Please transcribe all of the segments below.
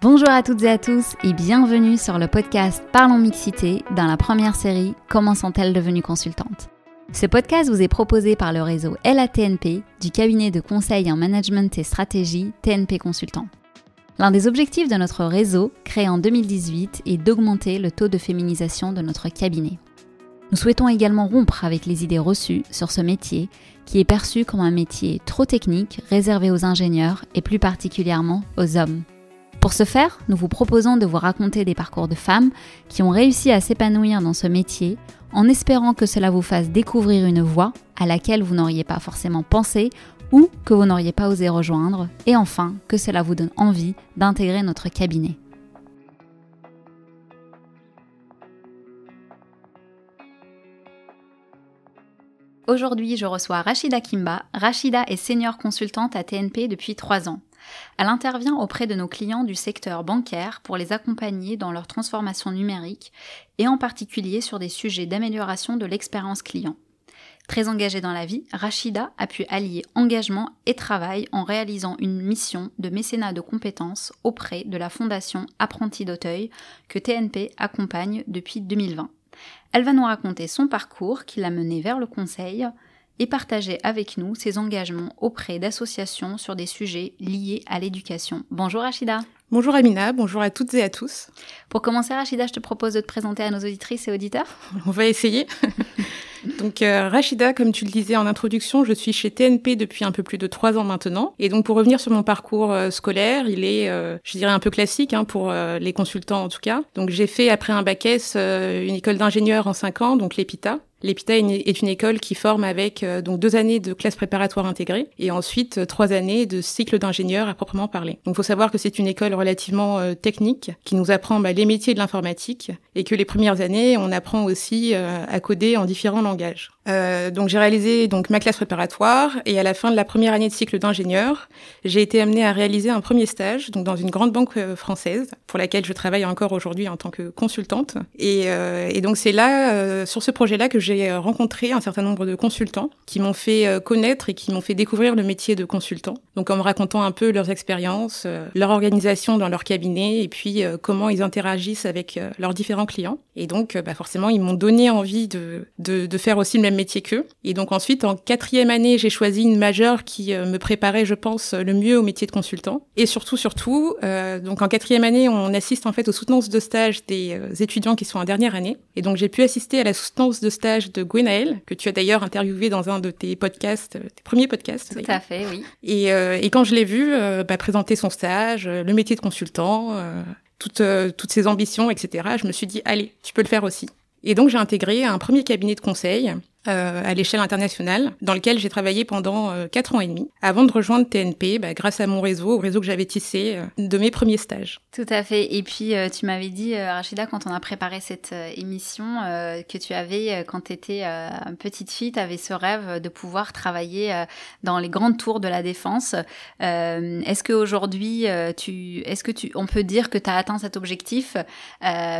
Bonjour à toutes et à tous et bienvenue sur le podcast Parlons Mixité dans la première série Comment sont-elles devenues consultantes? Ce podcast vous est proposé par le réseau LATNP du cabinet de conseil en management et stratégie TNP Consultant. L'un des objectifs de notre réseau, créé en 2018, est d'augmenter le taux de féminisation de notre cabinet. Nous souhaitons également rompre avec les idées reçues sur ce métier qui est perçu comme un métier trop technique, réservé aux ingénieurs et plus particulièrement aux hommes. Pour ce faire, nous vous proposons de vous raconter des parcours de femmes qui ont réussi à s'épanouir dans ce métier en espérant que cela vous fasse découvrir une voie à laquelle vous n'auriez pas forcément pensé ou que vous n'auriez pas osé rejoindre et enfin que cela vous donne envie d'intégrer notre cabinet. Aujourd'hui, je reçois Rachida Kimba. Rachida est senior consultante à TNP depuis trois ans. Elle intervient auprès de nos clients du secteur bancaire pour les accompagner dans leur transformation numérique et en particulier sur des sujets d'amélioration de l'expérience client. Très engagée dans la vie, Rachida a pu allier engagement et travail en réalisant une mission de mécénat de compétences auprès de la fondation Apprenti d'Auteuil que TNP accompagne depuis 2020. Elle va nous raconter son parcours qui l'a mené vers le conseil et partager avec nous ses engagements auprès d'associations sur des sujets liés à l'éducation. Bonjour Rachida. Bonjour Amina, bonjour à toutes et à tous. Pour commencer Rachida, je te propose de te présenter à nos auditrices et auditeurs. On va essayer. Donc euh, Rachida, comme tu le disais en introduction, je suis chez TNP depuis un peu plus de trois ans maintenant. Et donc pour revenir sur mon parcours euh, scolaire, il est, euh, je dirais, un peu classique hein, pour les consultants en tout cas. Donc j'ai fait après un bac S une école d'ingénieur en cinq ans, donc l'EPITA. L'EPITA est une école qui forme avec donc deux années de classe préparatoire intégrée et ensuite trois années de cycle d'ingénieur à proprement parler. Donc, faut savoir que c'est une école relativement technique qui nous apprend bah, les métiers de l'informatique et que les premières années, on apprend aussi à coder en différents langage. Euh, donc j'ai réalisé donc ma classe préparatoire et à la fin de la première année de cycle d'ingénieur, j'ai été amenée à réaliser un premier stage donc dans une grande banque euh, française pour laquelle je travaille encore aujourd'hui en tant que consultante. Et, euh, et donc c'est là euh, sur ce projet-là que j'ai rencontré un certain nombre de consultants qui m'ont fait euh, connaître et qui m'ont fait découvrir le métier de consultant. Donc en me racontant un peu leurs expériences, leur organisation dans leur cabinet et puis comment ils interagissent avec leurs différents clients. Et donc bah forcément ils m'ont donné envie de, de, faire aussi le même métier qu'eux. Et donc ensuite, en quatrième année, j'ai choisi une majeure qui euh, me préparait, je pense, le mieux au métier de consultant. Et surtout, surtout, euh, donc en quatrième année, on assiste en fait aux soutenances de stage des euh, étudiants qui sont en dernière année. Et donc j'ai pu assister à la soutenance de stage de Gwenaël, que tu as d'ailleurs interviewé dans un de tes podcasts, tes premiers podcasts. Tout à fait, oui. Et, et quand je l'ai vu bah, présenter son stage, le métier de consultant, toutes, toutes ses ambitions, etc., je me suis dit, allez, tu peux le faire aussi. Et donc j'ai intégré un premier cabinet de conseil euh, à l'échelle internationale, dans lequel j'ai travaillé pendant euh, quatre ans et demi, avant de rejoindre TNP, bah, grâce à mon réseau, au réseau que j'avais tissé euh, de mes premiers stages. Tout à fait. Et puis, tu m'avais dit, Rachida, quand on a préparé cette émission, que tu avais, quand tu étais petite fille, tu avais ce rêve de pouvoir travailler dans les grandes tours de la défense. est-ce qu'aujourd'hui, est-ce que tu, on peut dire que tu as atteint cet objectif,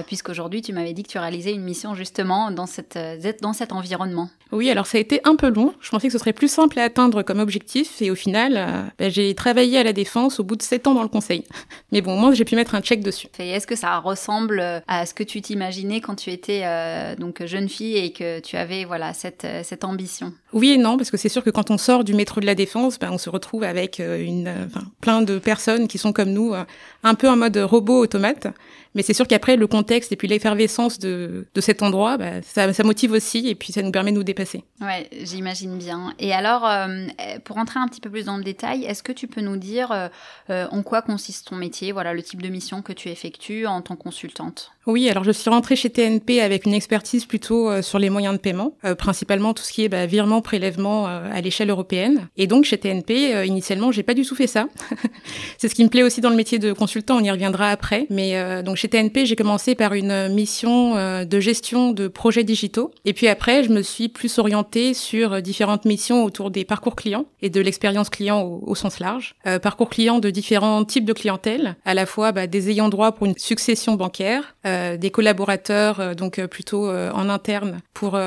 puisqu'aujourd'hui, tu m'avais dit que tu réalisais une mission justement dans, cette, dans cet environnement? Oui, alors ça a été un peu long. Je pensais que ce serait plus simple à atteindre comme objectif et au final, euh, bah, j'ai travaillé à la défense au bout de sept ans dans le conseil. Mais bon, au moins j'ai pu mettre un check dessus. est-ce que ça ressemble à ce que tu t'imaginais quand tu étais euh, donc jeune fille et que tu avais voilà cette, euh, cette ambition? Oui et non, parce que c'est sûr que quand on sort du métro de la défense, bah, on se retrouve avec une, plein de personnes qui sont comme nous, un peu en mode robot automate. Mais c'est sûr qu'après, le contexte et puis l'effervescence de, de cet endroit, bah, ça, ça motive aussi et puis ça nous permet de nous dépasser. Ouais, j'imagine bien. Et alors, euh, pour entrer un petit peu plus dans le détail, est-ce que tu peux nous dire euh, euh, en quoi consiste ton métier, voilà le type de mission que tu effectues en tant que consultante Oui, alors je suis rentrée chez TNP avec une expertise plutôt sur les moyens de paiement, principalement tout ce qui est bah, virement, prélèvement à l'échelle européenne. Et donc chez TNP, initialement, j'ai pas du tout fait ça. C'est ce qui me plaît aussi dans le métier de consultant. On y reviendra après. Mais donc chez TNP, j'ai commencé par une mission de gestion de projets digitaux. Et puis après, je me suis plus orientée sur différentes missions autour des parcours clients et de l'expérience client au, sens large. Euh, parcours client de différents types de clientèle, à la fois bah, des ayants droit pour une succession bancaire, euh, des collaborateurs euh, donc plutôt en interne pour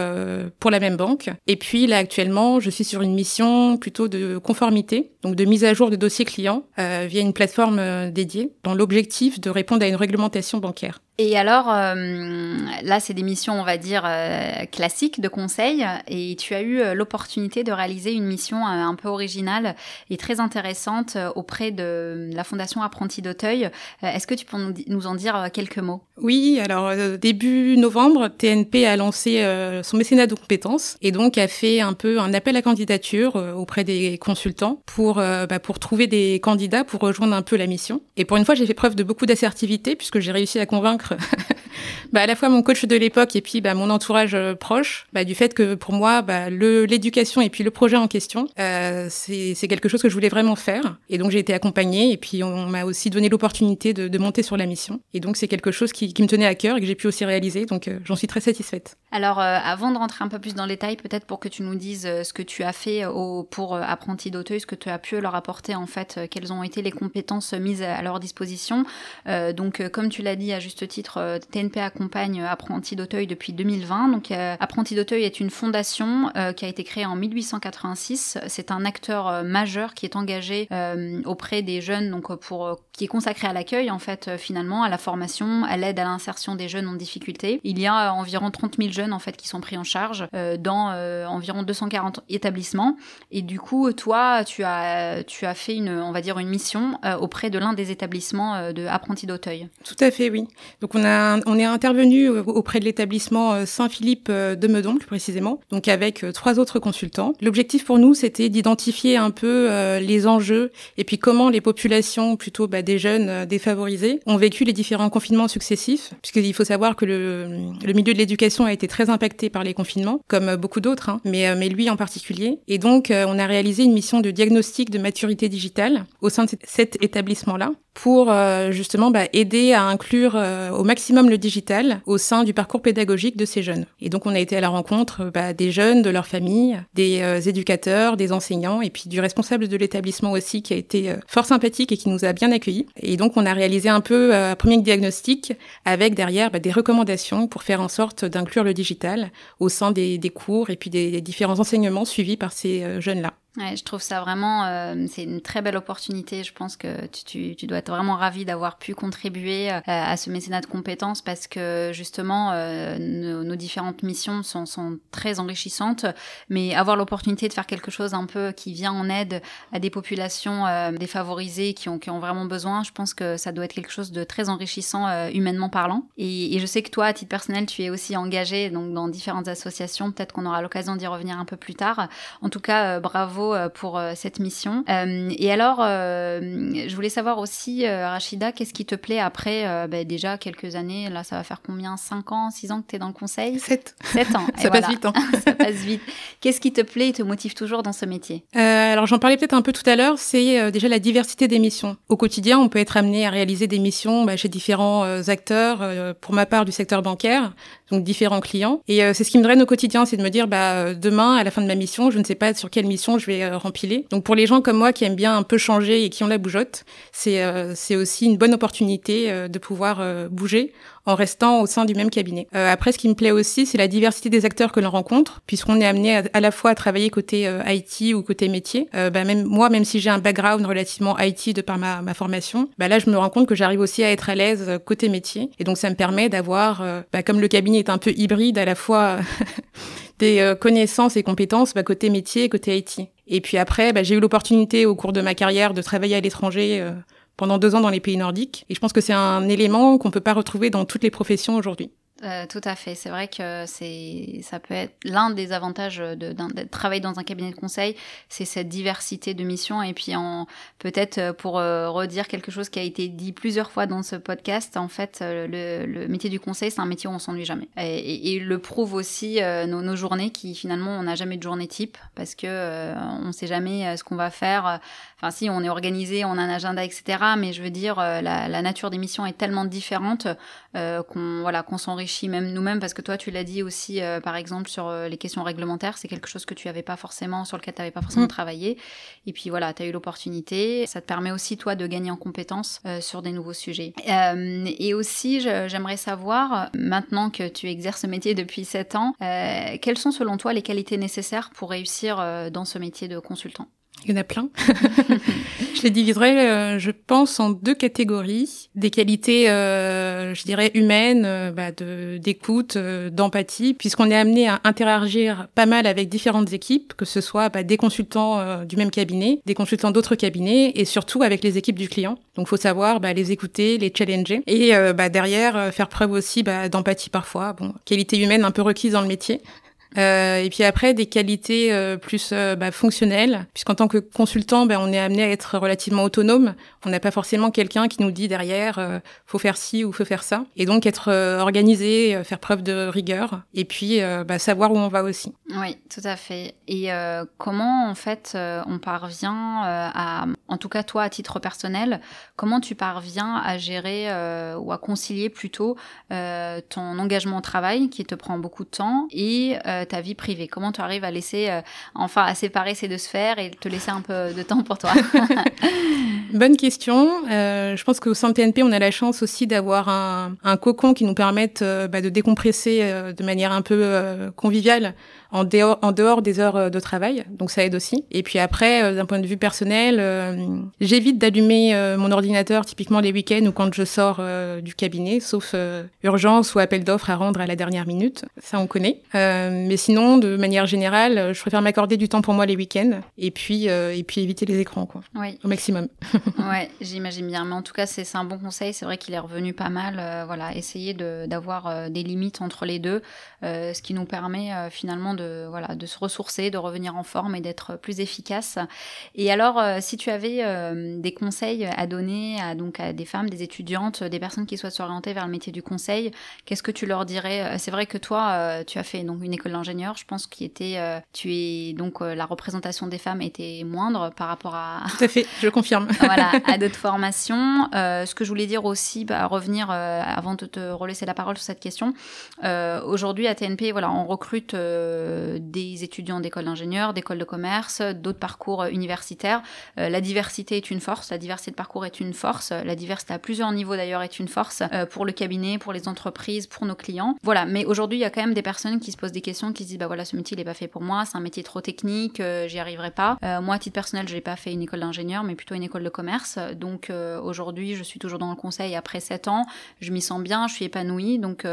pour la même banque, et puis la, actuellement, je suis sur une mission plutôt de conformité, donc de mise à jour de dossiers clients euh, via une plateforme euh, dédiée, dans l'objectif de répondre à une réglementation bancaire. Et alors, euh, là, c'est des missions, on va dire, euh, classiques de conseil. Et tu as eu l'opportunité de réaliser une mission un peu originale et très intéressante auprès de la Fondation Apprenti d'Auteuil. Est-ce que tu peux nous en dire quelques mots? Oui, alors début novembre, TNP a lancé son mécénat de compétences et donc a fait un peu un appel à candidature auprès des consultants pour, bah, pour trouver des candidats pour rejoindre un peu la mission. Et pour une fois, j'ai fait preuve de beaucoup d'assertivité puisque j'ai réussi à convaincre bah, à la fois mon coach de l'époque et puis bah, mon entourage euh, proche, du fait que pour moi, l'éducation et puis le projet en question, euh, c'est quelque chose que je voulais vraiment faire. Et donc j'ai été accompagnée et puis on, m'a aussi donné l'opportunité de, monter sur la mission. Et donc c'est quelque chose qui, me tenait à cœur et que j'ai pu aussi réaliser. Donc euh, j'en suis très satisfaite. Alors euh, avant de rentrer un peu plus dans les détails, peut-être pour que tu nous dises ce que tu as fait au, pour Apprenti d'Auteuil, ce que tu as pu leur apporter en fait, quelles ont été les compétences mises à leur disposition. donc comme tu l'as dit à juste titre, euh, TNP accompagne Apprenti d'Auteuil depuis 2020. Donc, euh, Apprenti d'Auteuil est une fondation euh, qui a été créée en 1886. C'est un acteur majeur qui est engagé auprès des jeunes, donc pour qui est consacré à l'accueil en fait finalement, à la formation, à l'aide à l'insertion des jeunes en difficulté. Il y a environ 30 000 jeunes en fait qui sont pris en charge dans environ 240 établissements. Et du coup, toi, tu as tu as fait une on va dire une mission auprès de l'un des établissements de Apprenti d'Auteuil. Tout à fait, oui. Donc on a on est intervenu auprès de l'établissement euh, Saint-Philippe euh, de Meudon plus précisément, donc avec euh, trois autres consultants. L'objectif pour nous c'était d'identifier un peu les enjeux et puis comment les populations plutôt bah, des jeunes défavorisés ont vécu les différents confinements successifs, puisqu'il faut savoir que le, milieu de l'éducation a été très impacté par les confinements, comme beaucoup d'autres, hein, mais mais lui en particulier. Et donc on a réalisé une mission de diagnostic de maturité digitale au sein de cet établissement-là pour justement bah, aider à inclure au maximum le digital au sein du parcours pédagogique de ces jeunes. Et donc on a été à la rencontre bah, des jeunes, de leurs familles, des euh, éducateurs, des enseignants et puis du responsable de l'établissement aussi qui a été euh, fort sympathique et qui nous a bien accueillis. Et donc on a réalisé un peu euh, un premier diagnostic avec derrière bah, des recommandations pour faire en sorte d'inclure le digital au sein des, des cours et puis des différents enseignements suivis par ces jeunes-là. Ouais, je trouve ça vraiment, euh, c'est une très belle opportunité. Je pense que tu, tu, tu dois être vraiment ravi d'avoir pu contribuer euh, à ce mécénat de compétences parce que justement, euh, nos, nos, différentes missions sont, sont, très enrichissantes. Mais avoir l'opportunité de faire quelque chose un peu qui vient en aide à des populations défavorisées qui ont, qui ont vraiment besoin, je pense que ça doit être quelque chose de très enrichissant humainement parlant. Et, et, je sais que toi, à titre personnel, tu es aussi engagé donc dans différentes associations. Peut-être qu'on aura l'occasion d'y revenir un peu plus tard. En tout cas, bravo euh, pour euh, cette mission. Euh, et alors, je voulais savoir aussi, Rachida, qu'est-ce qui te plaît après ben, déjà quelques années Là, ça va faire combien? 5 ans, 6 ans que tu es dans le conseil? 7. 7 ans. ça passe vite. Hein. ça passe vite. Qu'est-ce qui te plaît et te motive toujours dans ce métier? Alors, j'en parlais peut-être un peu tout à l'heure, c'est déjà la diversité des missions. Au quotidien, on peut être amené à réaliser des missions bah, chez différents acteurs, pour ma part du secteur bancaire, donc différents clients. Et c'est ce qui me draine au quotidien, c'est de me dire, bah, demain, à la fin de ma mission, je ne sais pas sur quelle mission je vais euh, rempiler. Donc pour les gens comme moi qui aiment bien un peu changer et qui ont la bougeotte, c'est euh, aussi une bonne opportunité euh, de pouvoir bouger en restant au sein du même cabinet. après, ce qui me plaît aussi, c'est la diversité des acteurs que l'on rencontre, puisqu'on est amené à, la fois à travailler côté IT ou côté métier. bah, même moi, même si j'ai un background relativement IT de par ma, ma formation, bah, là, je me rends compte que j'arrive aussi à être à l'aise côté métier. Et donc, ça me permet d'avoir, bah, comme le cabinet est un peu hybride, à la fois des connaissances et compétences bah, côté métier et côté IT. Et puis après, bah, j'ai eu l'opportunité au cours de ma carrière de travailler à l'étranger euh, pendant deux ans dans les pays nordiques. Et je pense que c'est un élément qu'on peut pas retrouver dans toutes les professions aujourd'hui. Euh, tout à fait. C'est vrai que c'est, ça peut être l'un des avantages de, travailler dans un cabinet de conseil, c'est cette diversité de missions. Et puis, peut-être euh, pour euh, redire quelque chose qui a été dit plusieurs fois dans ce podcast, en fait, le, métier du conseil, c'est un métier où on s'ennuie jamais. Et, le prouve aussi nos, journées qui finalement, on n'a jamais de journée type parce que on sait jamais ce qu'on va faire. Enfin, si on est organisé, on a un agenda, etc. Mais je veux dire, la, la nature des missions est tellement différente qu'on voilà qu'on s'enrichit réfléchit même nous-mêmes parce que toi tu l'as dit aussi euh, par exemple sur euh, les questions réglementaires, c'est quelque chose que tu avais pas forcément sur lequel tu n'avais pas forcément mm. travaillé et puis voilà, tu as eu l'opportunité, ça te permet aussi toi de gagner en compétences sur des nouveaux sujets. et aussi j'aimerais savoir maintenant que tu exerces ce métier depuis 7 ans, quelles sont selon toi les qualités nécessaires pour réussir dans ce métier de consultant? Il y en a plein. je les diviserais, euh, je pense, en deux catégories. Des qualités, euh, je dirais, humaines, euh, bah, de, d'écoute, d'empathie, puisqu'on est amené à interagir pas mal avec différentes équipes, que ce soit bah, des consultants du même cabinet, des consultants d'autres cabinets, et surtout avec les équipes du client. Donc, faut savoir bah, les écouter, les challenger, et bah, derrière, faire preuve aussi bah, d'empathie parfois. Bon, qualité humaine un peu requise dans le métier. Euh, et puis après, des qualités euh, plus euh, bah, fonctionnelles, puisqu'en tant que consultant, bah, on est amené à être relativement autonome. On n'a pas forcément quelqu'un qui nous dit derrière, euh, faut faire ci ou faut faire ça. Et donc être organisé, faire preuve de rigueur, et puis bah, savoir où on va aussi. Oui, tout à fait. Et comment en fait on parvient à, en tout cas toi à titre personnel, comment tu parviens à gérer ou à concilier plutôt ton engagement au travail qui te prend beaucoup de temps et ta vie privée Comment tu arrives à laisser, euh, enfin, à séparer ces deux sphères et te laisser un peu de temps pour toi Bonne question. Euh, je pense qu'au sein de TNP, on a la chance aussi d'avoir un, cocon qui nous permette euh, bah, de décompresser de manière un peu conviviale en dehors, en dehors des heures euh, de travail, donc ça aide aussi. Et puis après, euh, d'un point de vue personnel, euh, j'évite d'allumer mon ordinateur typiquement les week-ends ou quand je sors du cabinet, sauf urgence ou appel d'offres à rendre à la dernière minute. Ça, on connaît. mais sinon, de manière générale, je préfère m'accorder du temps pour moi les week-ends et puis et puis éviter les écrans, quoi, oui. au maximum. ouais, j'imagine bien. Mais en tout cas, c'est un bon conseil. C'est vrai qu'il est revenu pas mal. voilà, essayer d'avoir des limites entre les deux, ce qui nous permet finalement de de, voilà, de se ressourcer, de revenir en forme et d'être plus efficace. Et alors, euh, si tu avais euh, des conseils à donner à, donc, à des femmes, des étudiantes, des personnes qui souhaitent s'orienter vers le métier du conseil, qu'est-ce que tu leur dirais? Euh, C'est vrai que toi, tu as fait donc une école d'ingénieur, je pense qui était, tu es donc la représentation des femmes était moindre par rapport à. Tout à fait, je confirme. voilà, à d'autres formations. ce que je voulais dire aussi, bah, revenir avant de te relaisser la parole sur cette question. Aujourd'hui à TNP, voilà, on recrute des étudiants d'école d'ingénieurs, d'école de commerce, d'autres parcours universitaires. Euh, la diversité est une force, la diversité de parcours est une force, la diversité à plusieurs niveaux d'ailleurs est une force euh, pour le cabinet, pour les entreprises, pour nos clients. Voilà, mais aujourd'hui il y a quand même des personnes qui se posent des questions, qui se disent bah voilà ce métier il est pas fait pour moi, c'est un métier trop technique, j'y arriverai pas. moi à titre personnel je n'ai pas fait une école d'ingénieur mais plutôt une école de commerce. Donc aujourd'hui je suis toujours dans le conseil après 7 ans, je m'y sens bien, je suis épanouie. Donc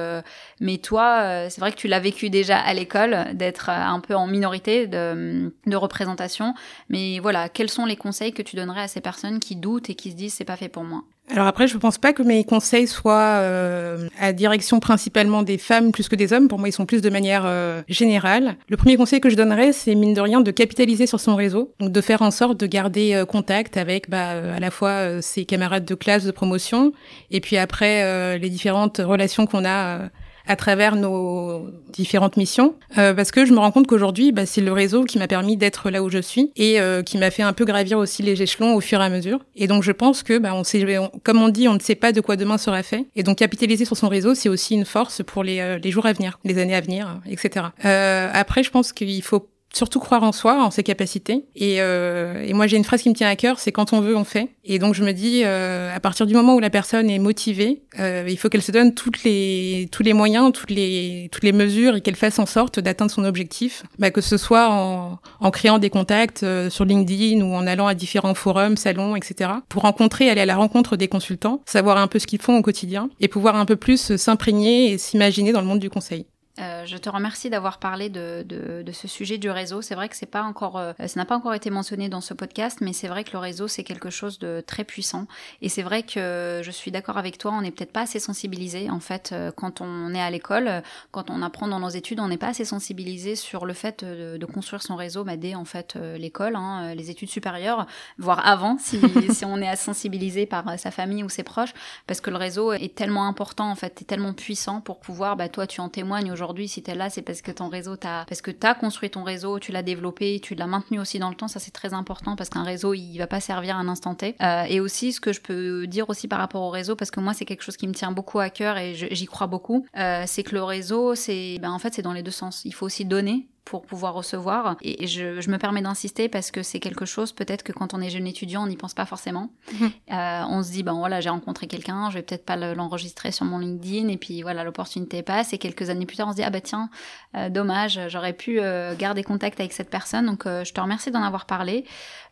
mais toi c'est vrai que tu l'as vécu déjà à l'école un peu en minorité de, représentation. Mais voilà, quels sont les conseils que tu donnerais à ces personnes qui doutent et qui se disent c'est pas fait pour moi? Alors après, je ne pense pas que mes conseils soient euh, à direction principalement des femmes plus que des hommes. Pour moi, ils sont plus de manière euh, générale. Le premier conseil que je donnerais, c'est mine de rien de capitaliser sur son réseau, donc de faire en sorte de garder euh, contact avec bah, à la fois ses camarades de classe de promotion et puis après les différentes relations qu'on a à travers nos différentes missions, euh, parce que je me rends compte qu'aujourd'hui, bah, c'est le réseau qui m'a permis d'être là où je suis et euh, qui m'a fait un peu gravir aussi les échelons au fur et à mesure. Et donc je pense que, bah, on sait, comme on dit, on ne sait pas de quoi demain sera fait. Et donc capitaliser sur son réseau, c'est aussi une force pour les, euh, les jours à venir, les années à venir, etc. après, je pense qu'il faut surtout croire en soi, en ses capacités. Et, euh, et moi, j'ai une phrase qui me tient à cœur, c'est quand on veut, on fait. Et donc, je me dis, euh, à partir du moment où la personne est motivée, euh, il faut qu'elle se donne toutes les, tous les moyens, toutes les, toutes les mesures et qu'elle fasse en sorte d'atteindre son objectif. Bah, que ce soit en, en créant des contacts euh, sur LinkedIn ou en allant à différents forums, salons, etc. Pour rencontrer, aller à la rencontre des consultants, savoir un peu ce qu'ils font au quotidien et pouvoir un peu plus s'imprégner et s'imaginer dans le monde du conseil. Euh, je te remercie d'avoir parlé de, ce sujet du réseau. C'est vrai que c'est pas encore, euh, ça n'a pas encore été mentionné dans ce podcast, mais c'est vrai que le réseau c'est quelque chose de très puissant. Et c'est vrai que je suis d'accord avec toi. On n'est peut-être pas assez sensibilisé en fait euh, quand on est à l'école, quand on apprend dans nos études, on n'est pas assez sensibilisé sur le fait de, construire son réseau bah, dès en fait l'école, hein, les études supérieures, voire avant si, on est à sensibiliser par sa famille ou ses proches, parce que le réseau est tellement important en fait, est tellement puissant pour pouvoir, bah toi tu en témoignes aujourd'hui aujourd'hui, si tu es là, c'est parce que ton réseau t'a, parce que t'as construit ton réseau, tu l'as développé, tu l'as maintenu aussi dans le temps. Ça, c'est très important parce qu'un réseau, il va pas servir à un instant T. Euh, et aussi, ce que je peux dire aussi par rapport au réseau, parce que moi, c'est quelque chose qui me tient beaucoup à cœur et j'y crois beaucoup, euh, c'est que le réseau, c'est, ben, en fait, c'est dans les deux sens. Il faut aussi donner pour pouvoir recevoir. Et je, je me permets d'insister parce que c'est quelque chose, peut-être que quand on est jeune étudiant, on n'y pense pas forcément. Mhm. Euh, on se dit, ben voilà, j'ai rencontré quelqu'un, je vais peut-être pas l'enregistrer sur mon LinkedIn, et puis voilà, l'opportunité passe. Et quelques années plus tard, on se dit, ah bah tiens, euh, dommage, j'aurais pu euh, garder contact avec cette personne. Donc je te remercie d'en avoir parlé.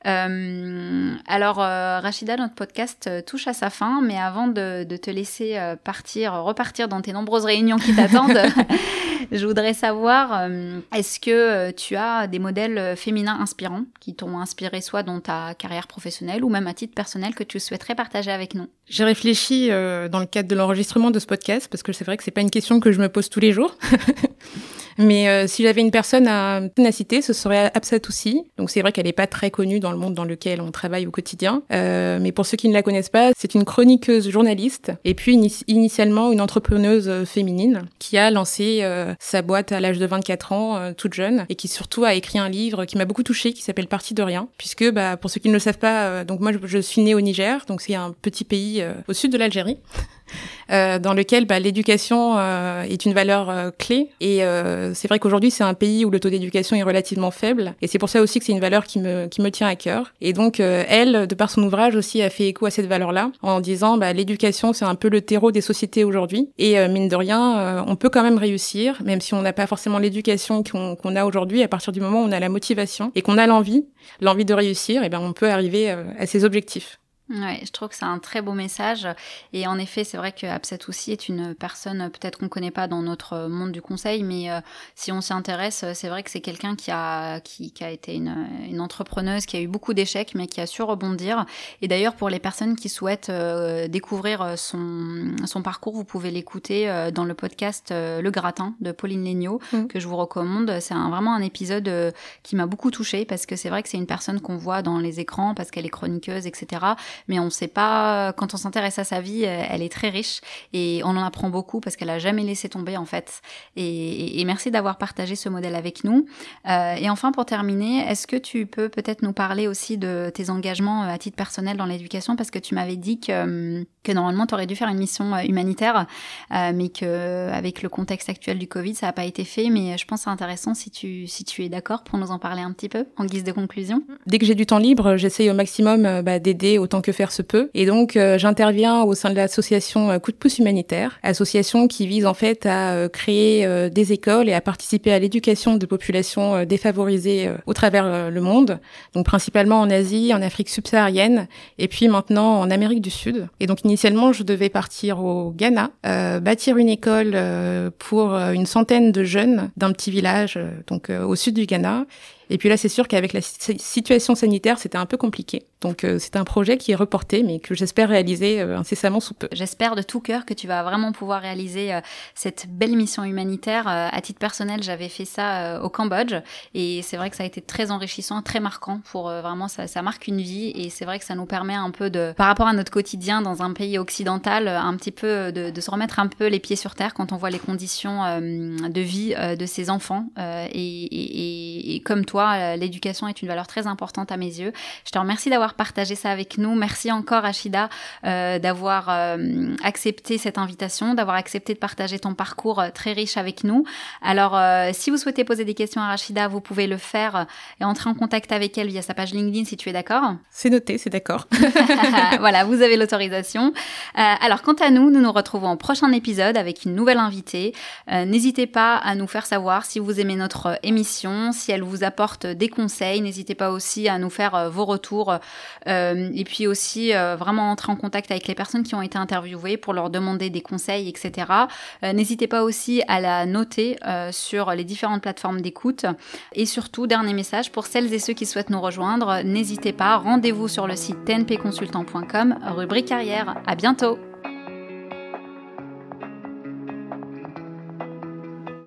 alors, Rachida, notre podcast touche à sa fin, mais avant de, de te laisser partir, repartir dans tes nombreuses réunions qui t'attendent, je voudrais savoir, est-ce que que euh, tu as des modèles euh, féminins inspirants qui t'ont inspiré soit dans ta carrière professionnelle ou même à titre personnel que tu souhaiterais partager avec nous J'ai réfléchi euh, dans le cadre de l'enregistrement de ce podcast parce que c'est vrai que c'est pas une question que je me pose tous les jours. Mais euh, si j'avais une personne à, citer, ce serait Absatoussi. Donc c'est vrai qu'elle n'est pas très connue dans le monde dans lequel on travaille au quotidien. Euh, mais pour ceux qui ne la connaissent pas, c'est une chroniqueuse journaliste et puis initialement une entrepreneuse euh, féminine qui a lancé euh, sa boîte à l'âge de 24 ans, euh, toute jeune, et qui surtout a écrit un livre qui m'a beaucoup touchée, qui s'appelle Partie de rien, puisque bah, pour ceux qui ne le savent pas, donc moi je, je, suis née au Niger, donc c'est un petit pays au sud de l'Algérie. Euh, dans lequel bah, l'éducation euh, est une valeur euh, clé. Et c'est vrai qu'aujourd'hui, c'est un pays où le taux d'éducation est relativement faible. Et c'est pour ça aussi que c'est une valeur qui me, qui me tient à cœur. Et donc, elle, de par son ouvrage aussi, a fait écho à cette valeur-là en disant bah, l'éducation, c'est un peu le terreau des sociétés aujourd'hui. Et mine de rien, on peut quand même réussir, même si on n'a pas forcément l'éducation qu'on a aujourd'hui. À partir du moment où on a la motivation et qu'on a l'envie, l'envie de réussir, et ben on peut arriver à ses objectifs. Ouais, je trouve que c'est un très beau message. Et en effet, c'est vrai que Absat aussi est une personne peut-être qu'on connaît pas dans notre monde du conseil, mais euh, si on s'y intéresse, c'est vrai que c'est quelqu'un qui a qui, qui, a été une, une, entrepreneuse, qui a eu beaucoup d'échecs, mais qui a su rebondir. Et d'ailleurs, pour les personnes qui souhaitent euh, découvrir son son parcours, vous pouvez l'écouter euh, dans le podcast Le Gratin de Pauline Legnaud, mmh. que je vous recommande. C'est un, vraiment un épisode qui m'a beaucoup touchée parce que c'est vrai que c'est une personne qu'on voit dans les écrans parce qu'elle est chroniqueuse, etc mais on ne sait pas, quand on s'intéresse à sa vie, euh, elle est très riche et on en apprend beaucoup parce qu'elle a jamais laissé tomber en fait. Et, merci d'avoir partagé ce modèle avec nous. Euh, et enfin, pour terminer, est-ce que tu peux peut-être nous parler aussi de tes engagements euh, à titre personnel dans l'éducation? Parce que tu m'avais dit que, que normalement tu aurais dû faire une mission humanitaire, mais que avec le contexte actuel du Covid, ça n'a pas été fait. Mais je pense c'est intéressant si tu, si tu es d'accord pour nous en parler un petit peu en guise de conclusion. Dès que j'ai du temps libre, j'essaye au maximum bah, d'aider autant que faire se peut. Et donc, euh, j'interviens au sein de l'association euh, Coup de pouce humanitaire, association qui vise en fait à euh, créer des écoles et à participer à l'éducation de populations défavorisées au travers le monde, donc principalement en Asie, en Afrique subsaharienne, et puis maintenant en Amérique du Sud. Et donc, initialement, je devais partir au Ghana, bâtir une école pour une centaine de jeunes d'un petit village, donc au sud du Ghana. Et puis là, c'est sûr qu'avec la situation sanitaire, c'était un peu compliqué. Donc euh, c'est un projet qui est reporté, mais que j'espère réaliser euh, incessamment sous peu. J'espère de tout cœur que tu vas vraiment pouvoir réaliser euh, cette belle mission humanitaire. à titre personnel, j'avais fait ça au Cambodge, et c'est vrai que ça a été très enrichissant, très marquant pour vraiment ça, marque une vie, et c'est vrai que ça nous permet un peu de, par rapport à notre quotidien dans un pays occidental, un petit peu de, se remettre un peu les pieds sur terre quand on voit les conditions de vie de ces enfants. Et, et comme toi euh, l'éducation est une valeur très importante à mes yeux. Je te remercie d'avoir partagé ça avec nous. Merci encore, Achida, euh, d'avoir euh, accepté cette invitation, d'avoir accepté de partager ton parcours très riche avec nous. Alors, si vous souhaitez poser des questions à Rachida, vous pouvez le faire et entrer en contact avec elle via sa page LinkedIn si tu es d'accord. C'est noté, c'est d'accord. voilà, vous avez l'autorisation. alors, quant à nous, nous nous retrouvons au prochain épisode avec une nouvelle invitée. N'hésitez pas à nous faire savoir si vous aimez notre émission, si elle vous apporte des conseils. N'hésitez pas aussi à nous faire euh, vos retours euh, et puis aussi euh, vraiment entrer en contact avec les personnes qui ont été interviewées pour leur demander des conseils, etc. N'hésitez pas aussi à la noter sur les différentes plateformes d'écoute. Et surtout, dernier message pour celles et ceux qui souhaitent nous rejoindre, n'hésitez pas, rendez-vous sur le site tnpconsultant.com, rubrique carrière. À bientôt!